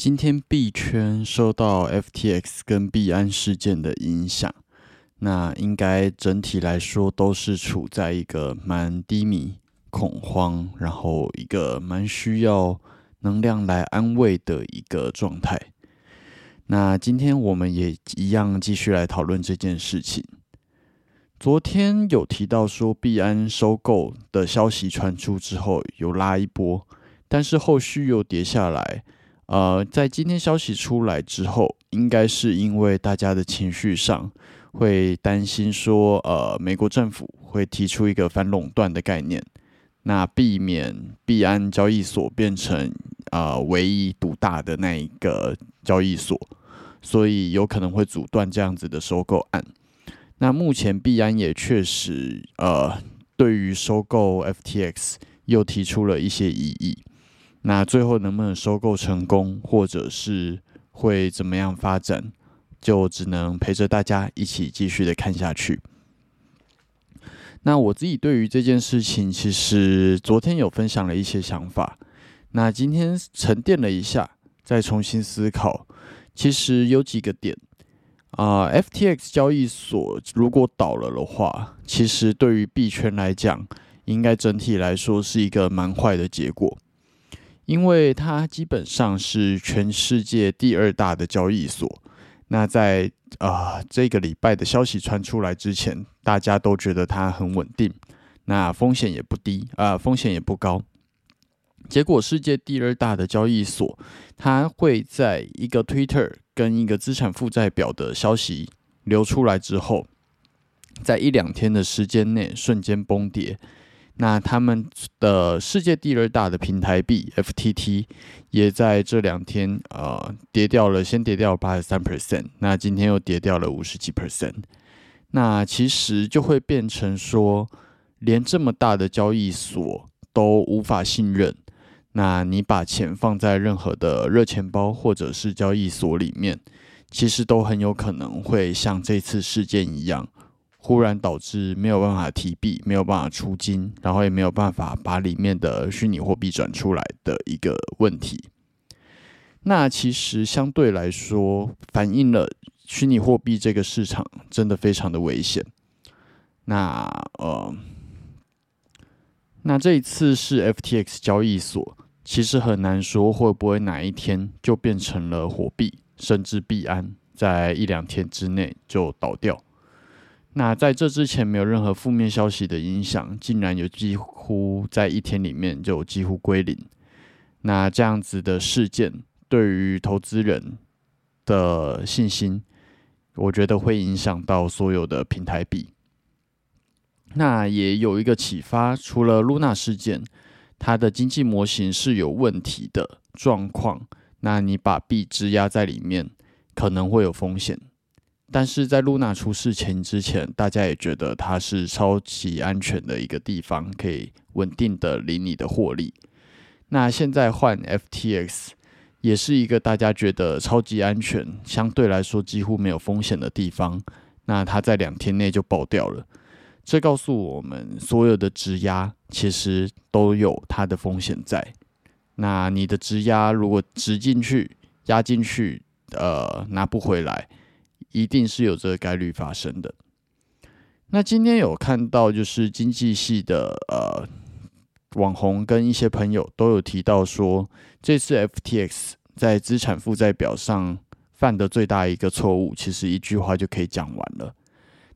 今天币圈受到 FTX 跟币安事件的影响，那应该整体来说都是处在一个蛮低迷、恐慌，然后一个蛮需要能量来安慰的一个状态。那今天我们也一样继续来讨论这件事情。昨天有提到说币安收购的消息传出之后有拉一波，但是后续又跌下来。呃，在今天消息出来之后，应该是因为大家的情绪上会担心说，呃，美国政府会提出一个反垄断的概念，那避免币安交易所变成呃唯一独大的那一个交易所，所以有可能会阻断这样子的收购案。那目前币安也确实呃，对于收购 FTX 又提出了一些异议。那最后能不能收购成功，或者是会怎么样发展，就只能陪着大家一起继续的看下去。那我自己对于这件事情，其实昨天有分享了一些想法。那今天沉淀了一下，再重新思考，其实有几个点啊。FTX 交易所如果倒了的话，其实对于币圈来讲，应该整体来说是一个蛮坏的结果。因为它基本上是全世界第二大的交易所，那在啊这个礼拜的消息传出来之前，大家都觉得它很稳定，那风险也不低啊，风险也不高。结果世界第二大的交易所，它会在一个 Twitter 跟一个资产负债表的消息流出来之后，在一两天的时间内瞬间崩跌。那他们的世界第二大的平台币 FTT 也在这两天呃跌掉了，先跌掉八十三 percent，那今天又跌掉了五十几 percent。那其实就会变成说，连这么大的交易所都无法信任，那你把钱放在任何的热钱包或者是交易所里面，其实都很有可能会像这次事件一样。忽然导致没有办法提币，没有办法出金，然后也没有办法把里面的虚拟货币转出来的一个问题。那其实相对来说，反映了虚拟货币这个市场真的非常的危险。那呃，那这一次是 FTX 交易所，其实很难说会不会哪一天就变成了火币，甚至币安，在一两天之内就倒掉。那在这之前没有任何负面消息的影响，竟然有几乎在一天里面就几乎归零。那这样子的事件对于投资人的信心，我觉得会影响到所有的平台币。那也有一个启发，除了 Luna 事件，它的经济模型是有问题的状况，那你把币质押在里面，可能会有风险。但是在露娜出事前之前，大家也觉得它是超级安全的一个地方，可以稳定的领你的获利。那现在换 FTX，也是一个大家觉得超级安全，相对来说几乎没有风险的地方。那它在两天内就爆掉了，这告诉我们，所有的质押其实都有它的风险在。那你的质押如果直进去、压进去，呃，拿不回来。一定是有这个概率发生的。那今天有看到，就是经济系的呃网红跟一些朋友都有提到说，这次 FTX 在资产负债表上犯的最大一个错误，其实一句话就可以讲完了，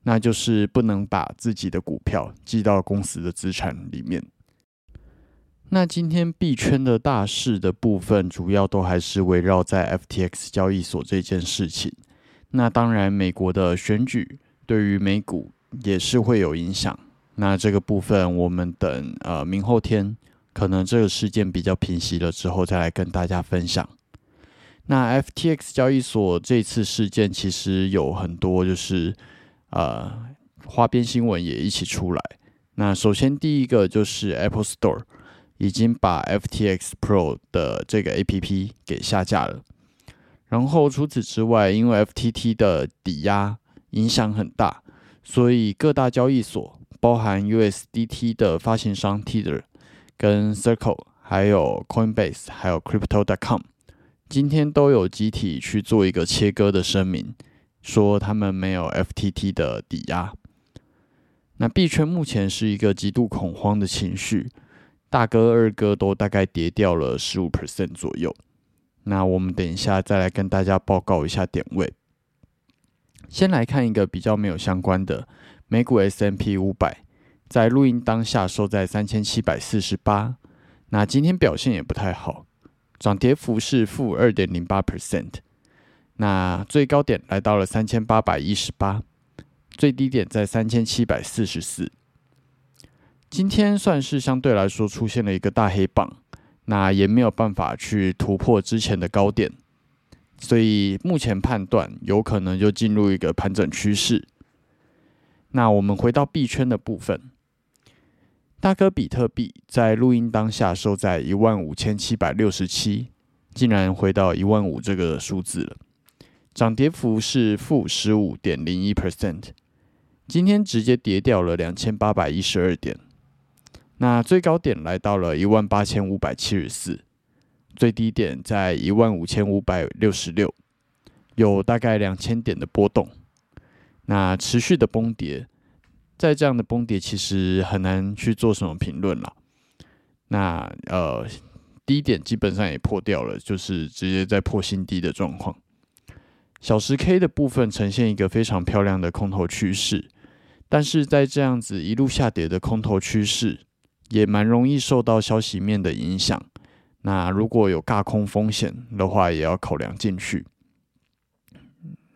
那就是不能把自己的股票记到公司的资产里面。那今天币圈的大事的部分，主要都还是围绕在 FTX 交易所这件事情。那当然，美国的选举对于美股也是会有影响。那这个部分，我们等呃明后天，可能这个事件比较平息了之后，再来跟大家分享。那 FTX 交易所这次事件其实有很多，就是呃花边新闻也一起出来。那首先第一个就是 Apple Store 已经把 FTX Pro 的这个 APP 给下架了。然后除此之外，因为 FTT 的抵押影响很大，所以各大交易所，包含 USDT 的发行商 Tether、跟 Circle、还有 Coinbase、还有 Crypto.com，今天都有集体去做一个切割的声明，说他们没有 FTT 的抵押。那币圈目前是一个极度恐慌的情绪，大哥二哥都大概跌掉了十五 percent 左右。那我们等一下再来跟大家报告一下点位。先来看一个比较没有相关的，美股 S M P 五百在录音当下收在三千七百四十八，那今天表现也不太好，涨跌幅是负二点零八 percent。那最高点来到了三千八百一十八，最低点在三千七百四十四。今天算是相对来说出现了一个大黑棒。那也没有办法去突破之前的高点，所以目前判断有可能就进入一个盘整趋势。那我们回到币圈的部分，大哥比特币在录音当下收在一万五千七百六十七，竟然回到一万五这个数字了，涨跌幅是负十五点零一 percent，今天直接跌掉了两千八百一十二点。那最高点来到了一万八千五百七十四，最低点在一万五千五百六十六，有大概两千点的波动。那持续的崩跌，在这样的崩跌其实很难去做什么评论了。那呃低点基本上也破掉了，就是直接在破新低的状况。小时 K 的部分呈现一个非常漂亮的空头趋势，但是在这样子一路下跌的空头趋势。也蛮容易受到消息面的影响，那如果有尬空风险的话，也要考量进去。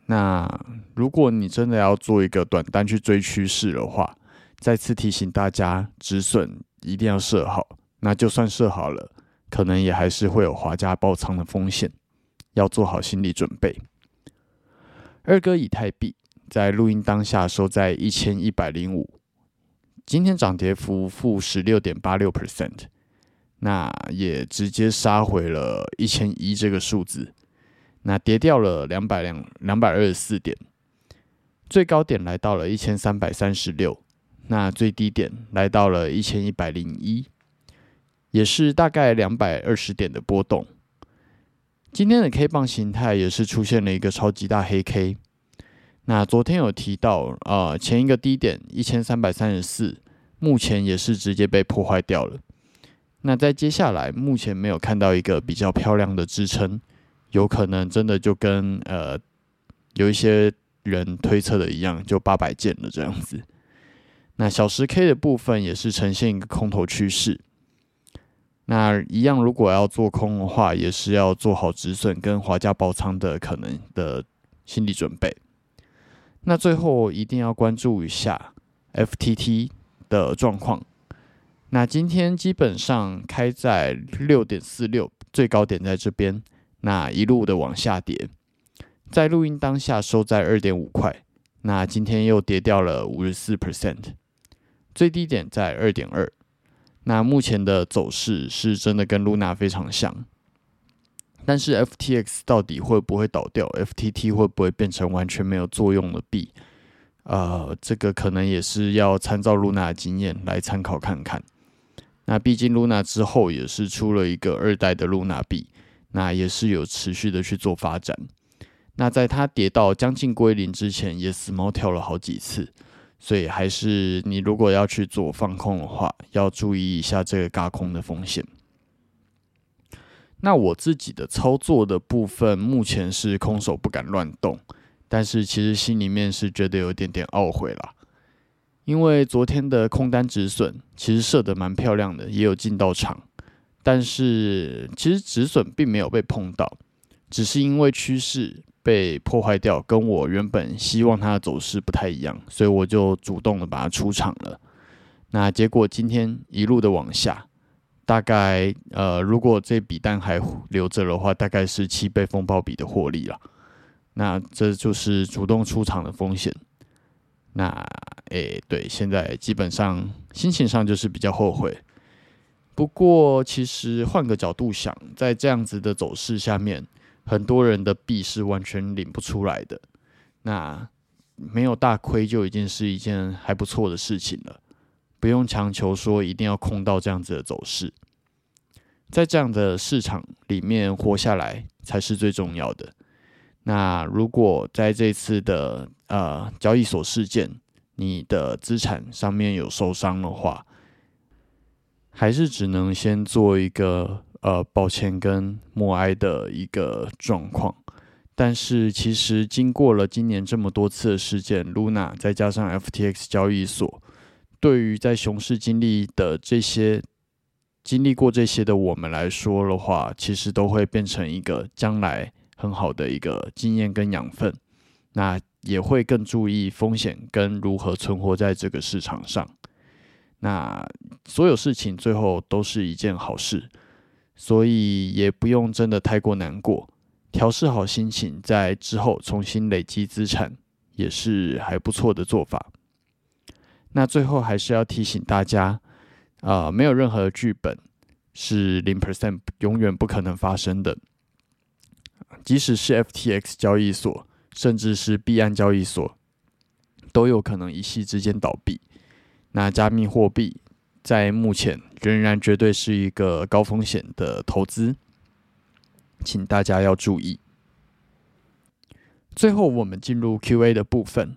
那如果你真的要做一个短单去追趋势的话，再次提醒大家，止损一定要设好。那就算设好了，可能也还是会有滑价爆仓的风险，要做好心理准备。二哥以太币在录音当下收在一千一百零五。今天涨跌幅负十六点八六 percent，那也直接杀回了一千一这个数字，那跌掉了两百两两百二十四点，最高点来到了一千三百三十六，那最低点来到了一千一百零一，也是大概两百二十点的波动。今天的 K 棒形态也是出现了一个超级大黑 K，那昨天有提到，呃，前一个低点一千三百三十四，目前也是直接被破坏掉了。那在接下来，目前没有看到一个比较漂亮的支撑，有可能真的就跟呃有一些人推测的一样，就八百件了这样子。那小时 K 的部分也是呈现一个空头趋势。那一样，如果要做空的话，也是要做好止损跟华价爆仓的可能的心理准备。那最后一定要关注一下 FTT 的状况。那今天基本上开在六点四六，最高点在这边，那一路的往下跌，在录音当下收在二点五块，那今天又跌掉了五十四 percent，最低点在二点二。那目前的走势是真的跟 Luna 非常像。但是 FTX 到底会不会倒掉？FTT 会不会变成完全没有作用的币？呃，这个可能也是要参照 Luna 的经验来参考看看。那毕竟 Luna 之后也是出了一个二代的 Luna 币，那也是有持续的去做发展。那在它跌到将近归零之前，也死猫跳了好几次，所以还是你如果要去做放空的话，要注意一下这个嘎空的风险。那我自己的操作的部分，目前是空手不敢乱动，但是其实心里面是觉得有点点懊悔啦。因为昨天的空单止损其实设的蛮漂亮的，也有进到场，但是其实止损并没有被碰到，只是因为趋势被破坏掉，跟我原本希望它的走势不太一样，所以我就主动的把它出场了。那结果今天一路的往下。大概呃，如果这笔单还留着的话，大概是七倍风暴比的获利了。那这就是主动出场的风险。那诶，对，现在基本上心情上就是比较后悔。不过其实换个角度想，在这样子的走势下面，很多人的币是完全领不出来的。那没有大亏就已经是一件还不错的事情了。不用强求说一定要空到这样子的走势，在这样的市场里面活下来才是最重要的。那如果在这次的呃交易所事件，你的资产上面有受伤的话，还是只能先做一个呃抱歉跟默哀的一个状况。但是其实经过了今年这么多次的事件，Luna 再加上 FTX 交易所。对于在熊市经历的这些经历过这些的我们来说的话，其实都会变成一个将来很好的一个经验跟养分。那也会更注意风险跟如何存活在这个市场上。那所有事情最后都是一件好事，所以也不用真的太过难过，调试好心情，在之后重新累积资产，也是还不错的做法。那最后还是要提醒大家，啊，没有任何剧本是零 percent 永远不可能发生的。即使是 FTX 交易所，甚至是币安交易所，都有可能一夕之间倒闭。那加密货币在目前仍然绝对是一个高风险的投资，请大家要注意。最后，我们进入 Q&A 的部分。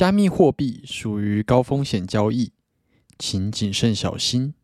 加密货币属于高风险交易，请谨慎小心。